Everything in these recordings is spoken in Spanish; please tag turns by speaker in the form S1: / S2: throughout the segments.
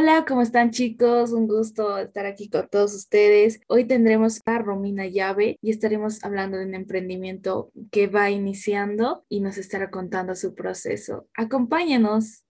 S1: Hola, ¿cómo están chicos? Un gusto estar aquí con todos ustedes. Hoy tendremos a Romina Llave y estaremos hablando de un emprendimiento que va iniciando y nos estará contando su proceso. Acompáñenos.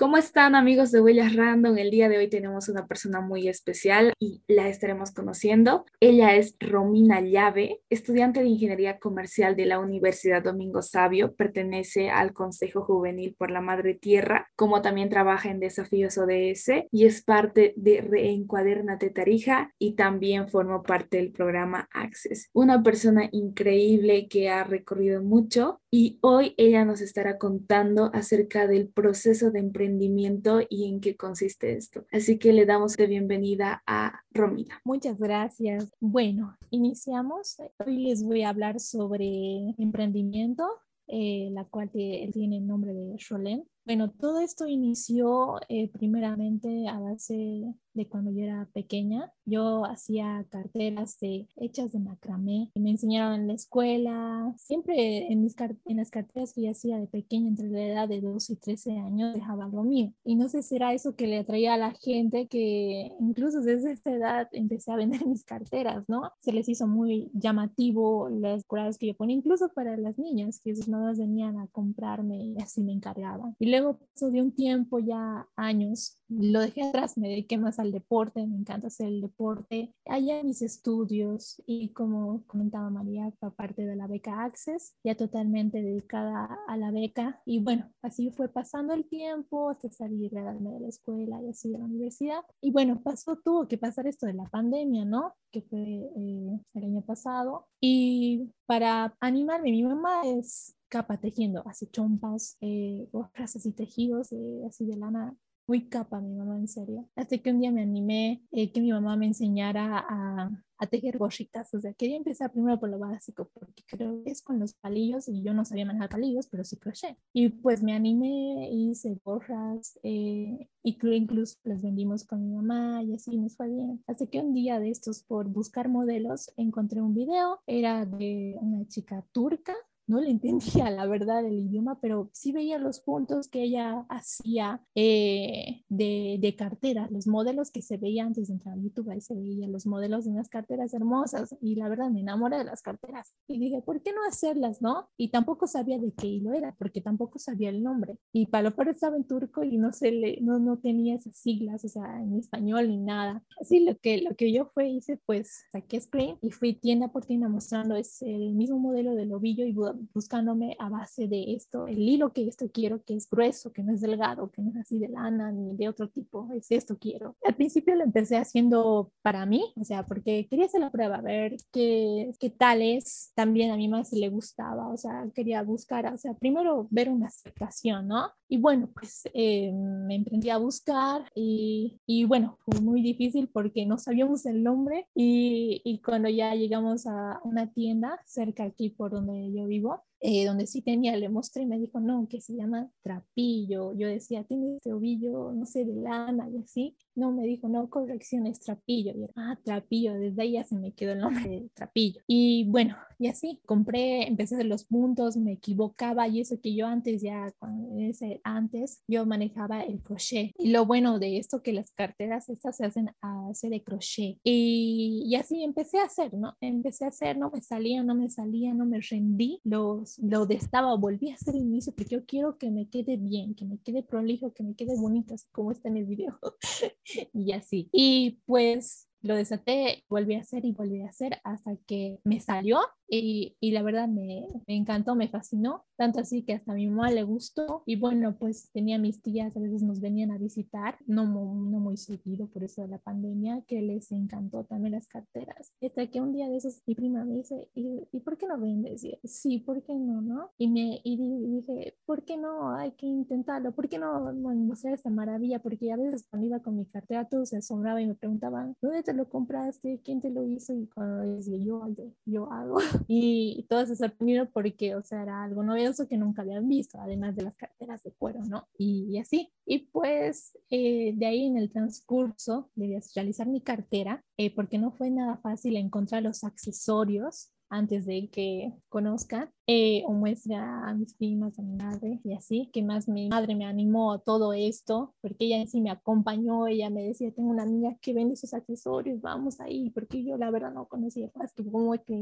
S1: ¿Cómo están amigos de Huellas Random? El día de hoy tenemos una persona muy especial y la estaremos conociendo. Ella es Romina Llave, estudiante de Ingeniería Comercial de la Universidad Domingo Sabio, pertenece al Consejo Juvenil por la Madre Tierra, como también trabaja en Desafíos ODS y es parte de Reencuadernate Tarija y también formó parte del programa Access. Una persona increíble que ha recorrido mucho y hoy ella nos estará contando acerca del proceso de emprendimiento y en qué consiste esto. Así que le damos la bienvenida a Romina.
S2: Muchas gracias. Bueno, iniciamos. Hoy les voy a hablar sobre emprendimiento, eh, la cual tiene el nombre de Rolen. Bueno, todo esto inició eh, primeramente a base de cuando yo era pequeña. Yo hacía carteras de, hechas de macramé me enseñaron en la escuela. Siempre en, mis en las carteras que yo hacía de pequeña, entre la edad de 12 y 13 años, dejaba algo mío. Y no sé si era eso que le atraía a la gente, que incluso desde esta edad empecé a vender mis carteras, ¿no? Se les hizo muy llamativo las curadas que yo ponía, incluso para las niñas, que sus mamás venían a comprarme y así me encargaban. Y luego pasó de un tiempo, ya años, lo dejé atrás, me dediqué más al deporte, me encanta hacer el deporte, allá mis estudios y como comentaba María, parte de la beca Access, ya totalmente dedicada a la beca. Y bueno, así fue pasando el tiempo hasta salir de la escuela y así de la universidad. Y bueno, pasó, tuvo que pasar esto de la pandemia, ¿no? Que fue eh, el año pasado. Y para animarme, mi mamá es capa tejiendo, hace chompas, eh, así tejidos, eh, así de lana muy capa mi mamá, en serio. Hasta que un día me animé eh, que mi mamá me enseñara a, a tejer gorritas. O sea, quería empezar primero por lo básico, porque creo que es con los palillos y yo no sabía manejar palillos, pero sí crochet. Y pues me animé, hice gorras, eh, incluso las vendimos con mi mamá y así nos fue bien. Hasta que un día de estos, por buscar modelos, encontré un video, era de una chica turca no le entendía la verdad el idioma, pero sí veía los puntos que ella hacía eh, de, de, carteras, los modelos que se veían antes de entrar a YouTube, ahí se veían los modelos de unas carteras hermosas y la verdad me enamoré de las carteras y dije, ¿por qué no hacerlas, no? Y tampoco sabía de qué hilo era, porque tampoco sabía el nombre. Y lo estaba en turco y no, se le, no, no tenía esas siglas, o sea, en español ni nada. Así lo que, lo que yo fue, hice, pues saqué screen y fui tienda por tienda mostrando es el mismo modelo del ovillo y buscándome a base de esto, el hilo que esto quiero, que es grueso, que no es delgado, que no es así de lana ni de otro tipo, es esto quiero. Al principio lo empecé haciendo para mí, o sea, porque quería hacer la prueba, ver qué, qué tal es. También a mí más le gustaba, o sea, quería buscar, o sea, primero ver una aceptación, ¿no? Y bueno, pues eh, me emprendí a buscar y, y, bueno, fue muy difícil porque no sabíamos el nombre y, y cuando ya llegamos a una tienda cerca aquí por donde yo vivo, more eh, donde sí tenía, le mostré y me dijo, no, que se llama trapillo. Yo decía, tiene este ovillo, no sé, de lana y así. No, me dijo, no, corrección, es trapillo. Y ah, trapillo, desde ahí ya se me quedó el nombre de trapillo. Y bueno, y así, compré, empecé de los puntos, me equivocaba y eso que yo antes ya, ese, antes, yo manejaba el crochet. Y lo bueno de esto que las carteras estas se hacen a hacer de crochet. Y, y así empecé a hacer, ¿no? Empecé a hacer, no me salía, no me salía, no me rendí. Los, lo de estaba, volví a hacer inicio porque yo quiero que me quede bien, que me quede prolijo, que me quede bonito, así como está en el video. y así. Y pues lo desaté, volví a hacer y volví a hacer hasta que me salió y, y la verdad me, me, encantó, me fascinó, tanto así que hasta a mi mamá le gustó y bueno, pues tenía mis tías, a veces nos venían a visitar, no, no muy seguido por eso de la pandemia, que les encantó también las carteras. Hasta que un día de esos mi prima me dice, ¿y, ¿y por qué no vendes? Y sí, ¿por qué no? no? Y, me, y dije, ¿por qué no? Hay que intentarlo, ¿por qué no mostrar esta maravilla? Porque a veces cuando iba con mi cartera todos se asombraban y me preguntaban, ¿dónde te lo compraste? ¿Quién te lo hizo? Y cuando decía, yo, yo hago. y todos se sorprendieron porque, o sea, era algo novedoso que nunca habían visto, además de las carteras de cuero, ¿no? Y, así. Y pues eh, de ahí en el transcurso de realizar mi cartera, eh, porque no fue nada fácil encontrar los accesorios antes de que conozca eh, o muestre a mis primas, a mi madre y así, que más mi madre me animó a todo esto, porque ella sí me acompañó, ella me decía, tengo una amiga que vende esos accesorios, vamos ahí, porque yo la verdad no conocía más que cómo es que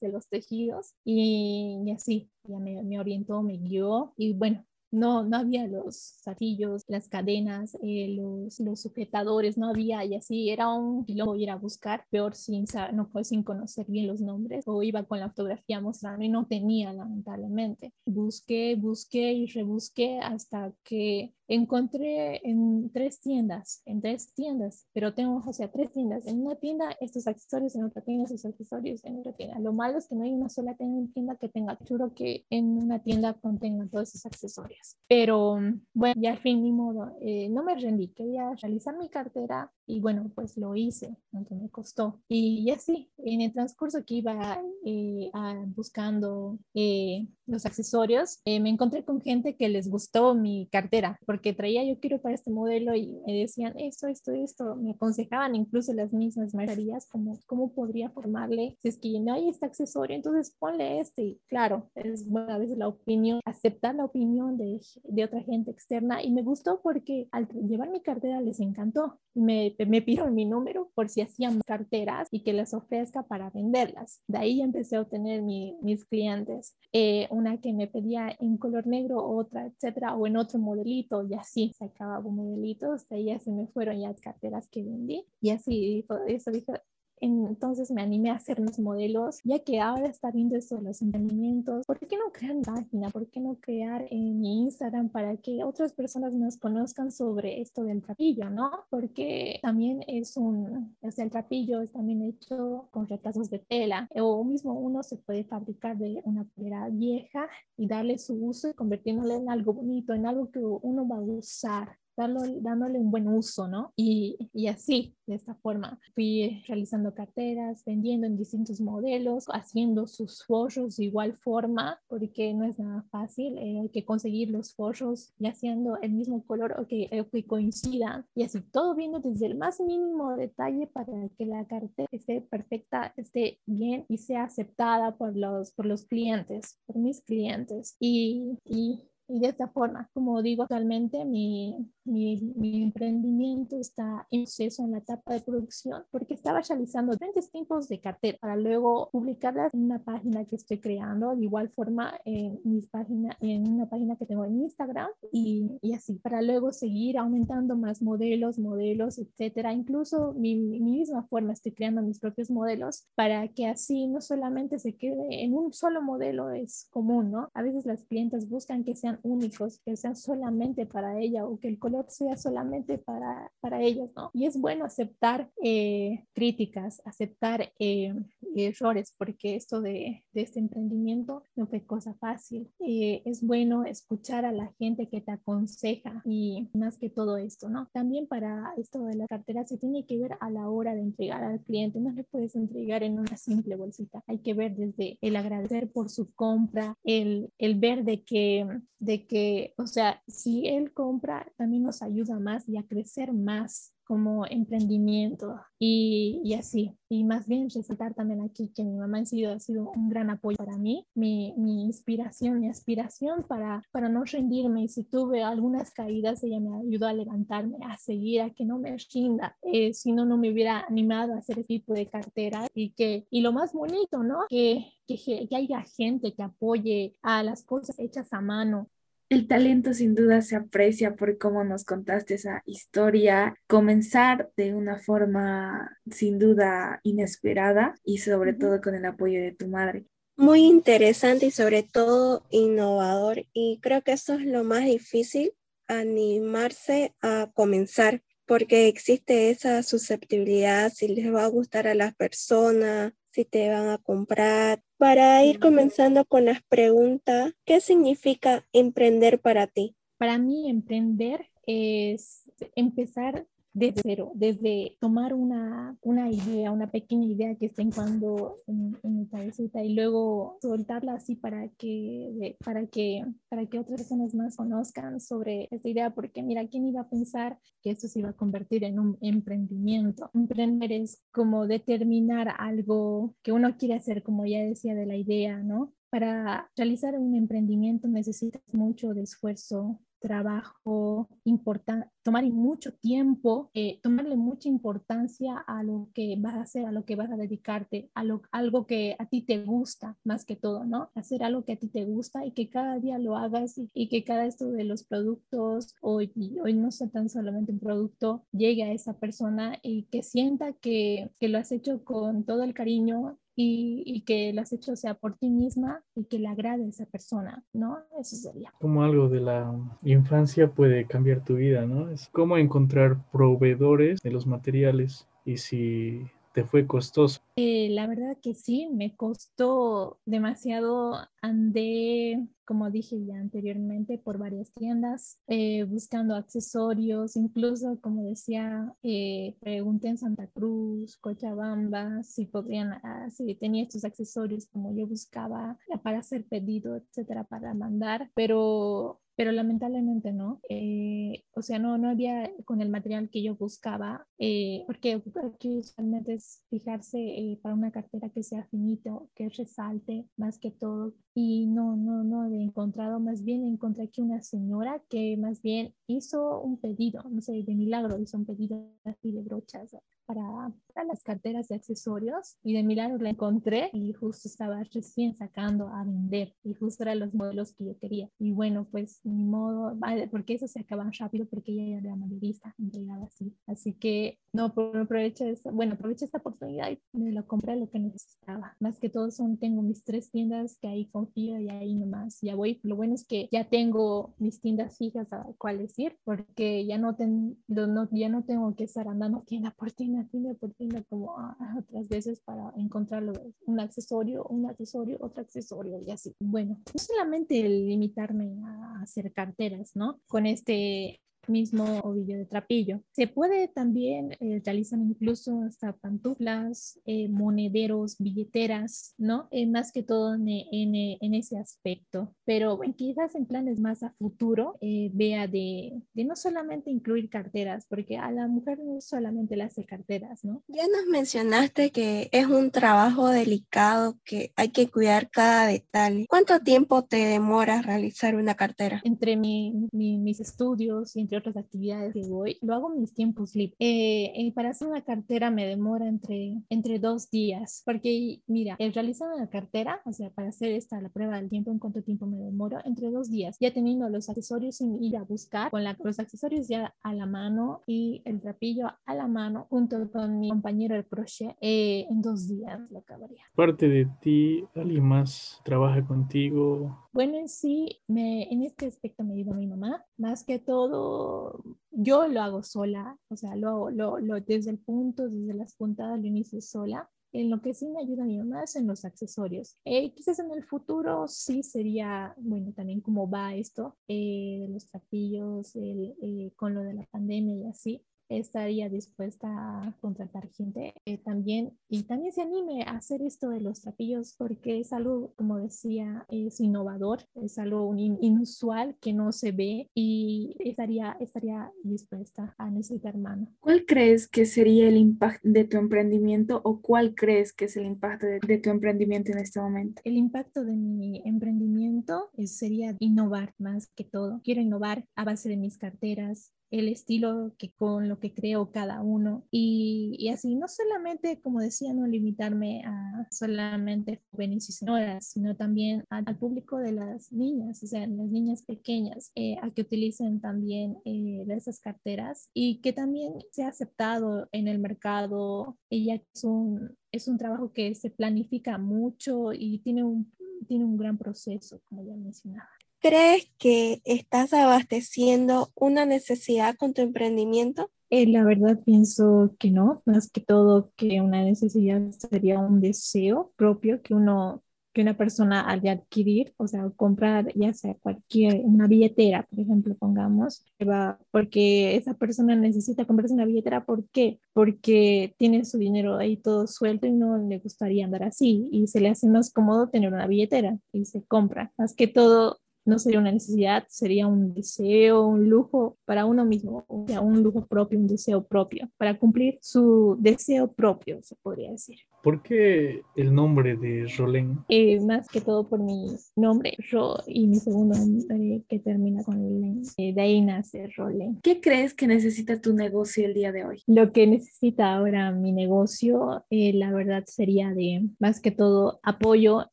S2: de los tejidos y, y así, ella me, me orientó, me guió y bueno, no, no había los zatillos, las cadenas, eh, los, los, sujetadores, no había y así era un quilombo ir a buscar, peor sin, no, sin conocer bien los nombres o iba con la fotografía mostrando y no tenía lamentablemente. Busqué, busqué y rebusqué hasta que encontré en tres tiendas, en tres tiendas, pero tengo, o sea, tres tiendas. En una tienda estos accesorios, en otra tienda estos accesorios, en otra tienda. Lo malo es que no hay una sola tienda que tenga, juro que en una tienda contengan todos esos accesorios. Pero bueno, ya al fin ni modo, eh, no me rendí, quería realizar mi cartera y bueno, pues lo hice, aunque me costó. Y, así, en el transcurso que iba eh, buscando eh, los accesorios, me encontré con gente que les gustó mi cartera, porque traía yo quiero para este modelo y me decían esto, esto, esto, me aconsejaban incluso las mismas maravillas como cómo podría formarle si es que no hay este accesorio, entonces ponle este y claro, es bueno a veces la opinión, aceptar la opinión de, de otra gente externa y me gustó porque al llevar mi cartera les encantó, me, me pidieron mi número por si hacían carteras y que les ofrezca para venderlas. De ahí empecé a obtener mi, mis clientes, eh, una que me pedía en color negro, otra, etcétera, o en otro modelito y así sacaba modelitos, de ahí así me fueron ya carteras que vendí y así eso dije, entonces me animé a hacer los modelos, ya que ahora está viendo esto de los emprendimientos. ¿Por qué no crear página? ¿Por qué no crear en mi Instagram para que otras personas nos conozcan sobre esto del trapillo, no? Porque también es un, o sea, el trapillo es también hecho con retazos de tela o mismo uno se puede fabricar de una tela vieja y darle su uso y convirtiéndolo en algo bonito, en algo que uno va a usar dándole un buen uso, ¿no? Y, y, así, de esta forma, fui realizando carteras, vendiendo en distintos modelos, haciendo sus forros de igual forma, porque no es nada fácil, eh, hay que conseguir los forros y haciendo el mismo color o eh, que coincidan, y así todo viendo desde el más mínimo detalle para que la cartera esté perfecta, esté bien y sea aceptada por los, por los clientes, por mis clientes. Y, y y de esta forma, como digo actualmente, mi, mi, mi, emprendimiento está en proceso en la etapa de producción porque estaba realizando diferentes tipos de cartera para luego publicarlas en una página que estoy creando, de igual forma en, mis página, en una página que tengo en Instagram y, y, así, para luego seguir aumentando más modelos, modelos, etcétera. Incluso mi, mi misma forma estoy creando mis propios modelos para que así no solamente se quede en un solo modelo, es común, ¿no? A veces las clientes buscan que sean únicos, que sean solamente para ella o que el color sea solamente para, para ellos, ¿no? Y es bueno aceptar eh, críticas, aceptar eh, errores, porque esto de, de, este emprendimiento no fue cosa fácil. Eh, es bueno escuchar a la gente que te aconseja y más que todo esto, ¿no? También para esto de la cartera se tiene que ver a la hora de entregar al cliente, no le puedes entregar en una simple bolsita, hay que ver desde el agradecer por su compra, el, el ver de que de que, o sea, si él compra, también nos ayuda más y a crecer más como emprendimiento y, y, así. Y más bien resaltar también aquí que mi mamá ha sido, ha sido un gran apoyo para mí, mi, mi inspiración, mi aspiración para, para no rendirme. Y si tuve algunas caídas, ella me ayudó a levantarme, a seguir, a que no me rinda. Eh, si no, no me hubiera animado a hacer ese tipo de cartera. Y, que, y lo más bonito, ¿no? Que, que, que haya gente que apoye a las cosas hechas a mano,
S1: el talento sin duda se aprecia por cómo nos contaste esa historia, comenzar de una forma sin duda inesperada y sobre todo con el apoyo de tu madre.
S3: Muy interesante y sobre todo innovador y creo que eso es lo más difícil, animarse a comenzar porque existe esa susceptibilidad si les va a gustar a las personas, si te van a comprar. Para ir comenzando con las preguntas, ¿qué significa emprender para ti?
S2: Para mí, emprender es empezar desde cero, desde tomar una, una idea, una pequeña idea que está en cuando en, en mi cabecita y luego soltarla así para que, para que, para que otras personas más conozcan sobre esta idea, porque mira, ¿quién iba a pensar que esto se iba a convertir en un emprendimiento? Emprender es como determinar algo que uno quiere hacer, como ya decía de la idea, ¿no? Para realizar un emprendimiento necesitas mucho de esfuerzo, trabajo importante, tomar mucho tiempo, eh, tomarle mucha importancia a lo que vas a hacer, a lo que vas a dedicarte, a lo, algo que a ti te gusta más que todo, ¿no? Hacer algo que a ti te gusta y que cada día lo hagas y, que cada esto de los productos, hoy, hoy no sea tan solamente un producto, llegue a esa persona y que sienta que, que lo has hecho con todo el cariño y, que lo has hecho sea por ti misma y que le agrade a esa persona, ¿no? Eso sería.
S4: Como algo de la infancia puede cambiar tu vida, ¿no? Es como encontrar proveedores de los materiales y si te fue costoso?
S2: Eh, la verdad que sí, me costó demasiado. Andé, como dije ya anteriormente, por varias tiendas eh, buscando accesorios, incluso, como decía, eh, pregunté en Santa Cruz, Cochabamba, si podrían, ah, si tenía estos accesorios como yo buscaba para hacer pedido, etcétera, para mandar, pero pero lamentablemente no. Eh, o sea, no, no había con el material que yo buscaba, eh, porque aquí usualmente es fijarse eh, para una cartera que sea finito, que resalte más que todo. Y no, no, no he encontrado, más bien encontré aquí una señora que más bien hizo un pedido, no sé, de milagro hizo un pedido así de brochas para, las carteras de accesorios y de milagro la encontré y justo estaba recién sacando a vender y justo eran los modelos que yo quería. Y bueno, pues ni modo, porque eso se acaban rápido porque ella era mayorista, entregaba así. Así que no, aprovecho esta, bueno, aprovecho esta oportunidad y me lo compré lo que necesitaba. Más que todo son, tengo mis tres tiendas que ahí confío y ahí nomás ya voy. Lo bueno es que ya tengo mis tiendas fijas a cuáles ir porque ya no, ten, no, ya no tengo que estar andando tienda por tienda, tienda por tienda como ah, otras veces para encontrarlo. Un accesorio, un accesorio, otro accesorio y así. Bueno, no solamente limitarme a hacer carteras, ¿no? Con este mismo ovillo de trapillo. Se puede también eh, realizar incluso hasta pantuflas, eh, monederos, billeteras, ¿no? Eh, más que todo en, en, ese aspecto. Pero bueno, quizás en planes más a futuro vea de, de, no solamente incluir carteras, porque a la mujer no solamente le hace carteras, ¿no?
S3: Ya nos mencionaste que es un trabajo delicado, que hay que cuidar cada detalle. ¿Cuánto tiempo te demora realizar una cartera?
S2: Entre mi, mis estudios y otras actividades que voy, lo hago en mis tiempos libres. Eh, eh, para hacer una cartera me demora entre, entre dos días, porque mira, el realizar una cartera, o sea, para hacer esta, la prueba del tiempo, en cuánto tiempo me demoro, entre dos días, ya teniendo los accesorios sin ir a buscar, con la, los accesorios ya a la mano y el trapillo a la mano, junto con mi compañero el crochet, eh, en dos días lo acabaría.
S4: Parte de ti, ¿alguien más trabaja contigo?
S2: Bueno, en sí, me, en este aspecto me ayuda mi mamá, más que todo yo lo hago sola, o sea, lo, lo, lo, desde el punto, desde las puntadas lo inicio sola. En lo que sí me ayuda mi mamá es en los accesorios. Eh, quizás en el futuro sí sería, bueno, también cómo va esto, eh, de los trapillos, el, eh, con lo de la pandemia y así, estaría dispuesta a contratar gente eh, también y también se anime a hacer esto de los trapillos porque es algo, como decía, es innovador, es algo inusual que no se ve y estaría, estaría dispuesta a necesitar mano.
S1: ¿Cuál crees que sería el impacto de tu emprendimiento o cuál crees que es el impacto de, tu emprendimiento en este momento?
S2: El impacto de mi emprendimiento sería innovar más que todo. Quiero innovar a base de mis carteras, el estilo que con lo que creo cada uno. Y, así no solamente como decía no limitarme a solamente jóvenes y señoras sino también al público de las niñas o sea las niñas pequeñas eh, a que utilicen también eh, esas carteras y que también sea aceptado en el mercado. Ella es un es un trabajo que se planifica mucho y tiene un tiene un gran proceso como ya mencionaba
S3: ¿Crees que estás abasteciendo una necesidad con tu emprendimiento?
S2: Eh, la verdad pienso que no, más que todo que una necesidad sería un deseo propio que uno que una persona al de adquirir, o sea, comprar ya sea cualquier, una billetera, por ejemplo, pongamos, va, porque esa persona necesita comprarse una billetera, ¿por qué? Porque tiene su dinero ahí todo suelto y no le gustaría andar así y se le hace más cómodo tener una billetera y se compra. Más que todo, no sería una necesidad, sería un deseo, un lujo para uno mismo, o sea, un lujo propio, un deseo propio, para cumplir su deseo propio, se podría decir.
S4: ¿Por qué el nombre de Rolén?
S2: Eh, más que todo por mi nombre, Ro, y mi segundo nombre que termina con Len. Eh, de ahí nace Rolén.
S1: ¿Qué crees que necesita tu negocio el día de hoy?
S2: Lo que necesita ahora mi negocio, eh, la verdad, sería de más que todo apoyo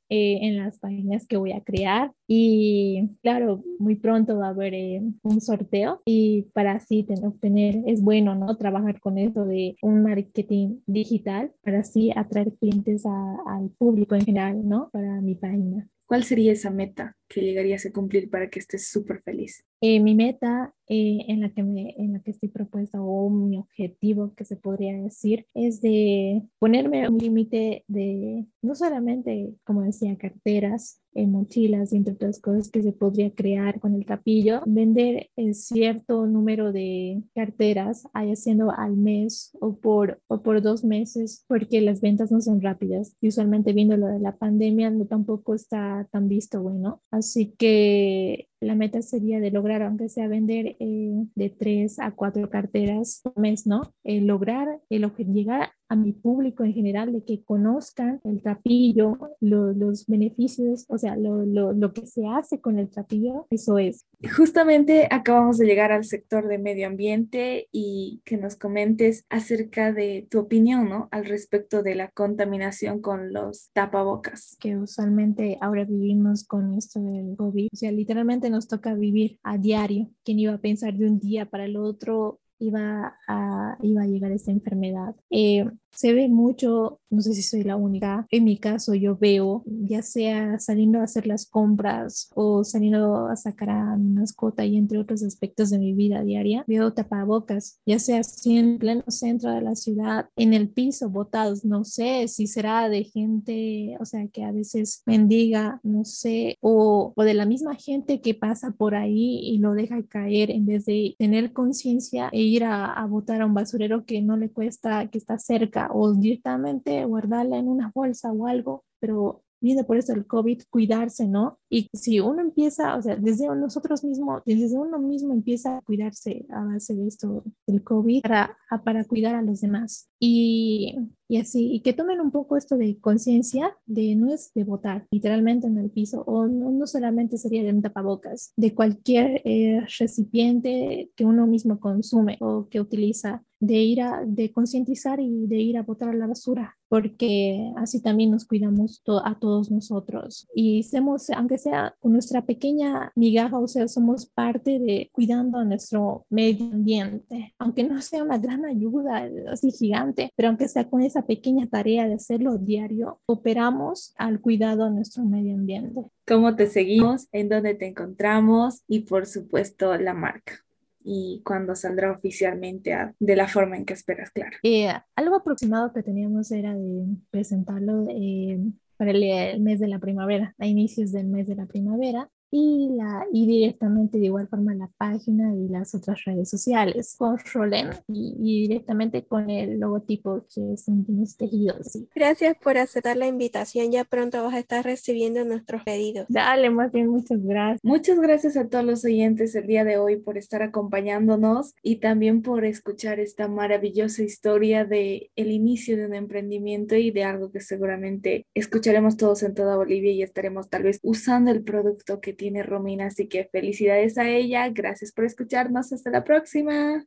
S2: en las páginas que voy a crear. Y claro, muy pronto va a haber un sorteo y para así obtener, es bueno, ¿no? Trabajar con eso de un marketing digital para así atraer clientes al público en general, ¿no? Para mi página.
S1: ¿Cuál sería esa meta que llegarías a cumplir para que estés súper feliz?
S2: Eh, mi meta eh, en, la que me, en la que estoy propuesta o mi objetivo que se podría decir es de ponerme un límite de no solamente, como decía, carteras, en mochilas y entre otras cosas que se podría crear con el tapillo, vender en cierto número de carteras, haya siendo al mes o por, o por dos meses, porque las ventas no son rápidas. Y usualmente viendo lo de la pandemia, no tampoco está tan visto bueno. Así que la meta sería de lograr, aunque sea vender eh, de tres a cuatro carteras por mes, ¿no? lograr el llegar a mi público en general de que conozcan el trapillo, los beneficios, o sea, lo, lo, lo, que se hace con el trapillo, eso es.
S1: Justamente acabamos de llegar al sector de medio ambiente y que nos comentes acerca de tu opinión, ¿no? Al respecto de la contaminación con los tapabocas.
S2: Que usualmente ahora vivimos con esto del COVID, o sea, literalmente nos toca vivir a diario. ¿Quién iba a pensar de un día para el otro iba a, iba a llegar esta enfermedad? Eh, se ve mucho, no sé si soy la única, en mi caso yo veo, ya sea saliendo a hacer las compras o saliendo a sacar a mi mascota y entre otros aspectos de mi vida diaria, veo tapabocas, ya sea así en pleno centro de la ciudad, en el piso, botados, no sé si será de gente, o sea, que a veces mendiga, no sé, o, o de la misma gente que pasa por ahí y lo deja caer en vez de tener conciencia e ir a, a botar a un basurero que no le cuesta, que está cerca o directamente guardarla en una bolsa o algo, pero viene por eso el COVID, cuidarse, ¿no? Y si uno empieza, o sea, desde nosotros mismos, desde uno mismo empieza a cuidarse a base de esto del COVID para, para cuidar a los demás. Y, y así, y que tomen un poco esto de conciencia de no es de votar literalmente en el piso, o no, no solamente sería de un tapabocas, de cualquier eh, recipiente que uno mismo consume o que utiliza de ir a, de concientizar y de ir a botar a la basura, porque así también nos cuidamos a todos nosotros. Y somos, aunque sea con nuestra pequeña migaja, o sea, somos parte de cuidando a nuestro medio ambiente, aunque no sea una gran ayuda así gigante, pero aunque sea con esa pequeña tarea de hacerlo diario, operamos al cuidado a nuestro medio ambiente.
S1: ¿Cómo te seguimos? ¿En dónde te encontramos? Y por supuesto, la marca y cuándo saldrá oficialmente de la forma en que esperas, claro.
S2: Eh, algo aproximado que teníamos era de presentarlo eh, para el, mes de la primavera, a inicios del mes de la primavera, y, la, y directamente de igual forma la página y las otras redes sociales con Rolen y, directamente con el logotipo que es un tejido.
S3: Gracias por aceptar la invitación. Ya pronto vas a estar recibiendo nuestros pedidos.
S2: Dale, más bien, muchas gracias.
S1: Muchas gracias a todos los oyentes el día de hoy por estar acompañándonos y también por escuchar esta maravillosa historia de el inicio de un emprendimiento y de algo que seguramente escucharemos todos en toda Bolivia y estaremos tal vez usando el producto que tiene Romina, así que felicidades a ella, gracias por escucharnos, hasta la próxima.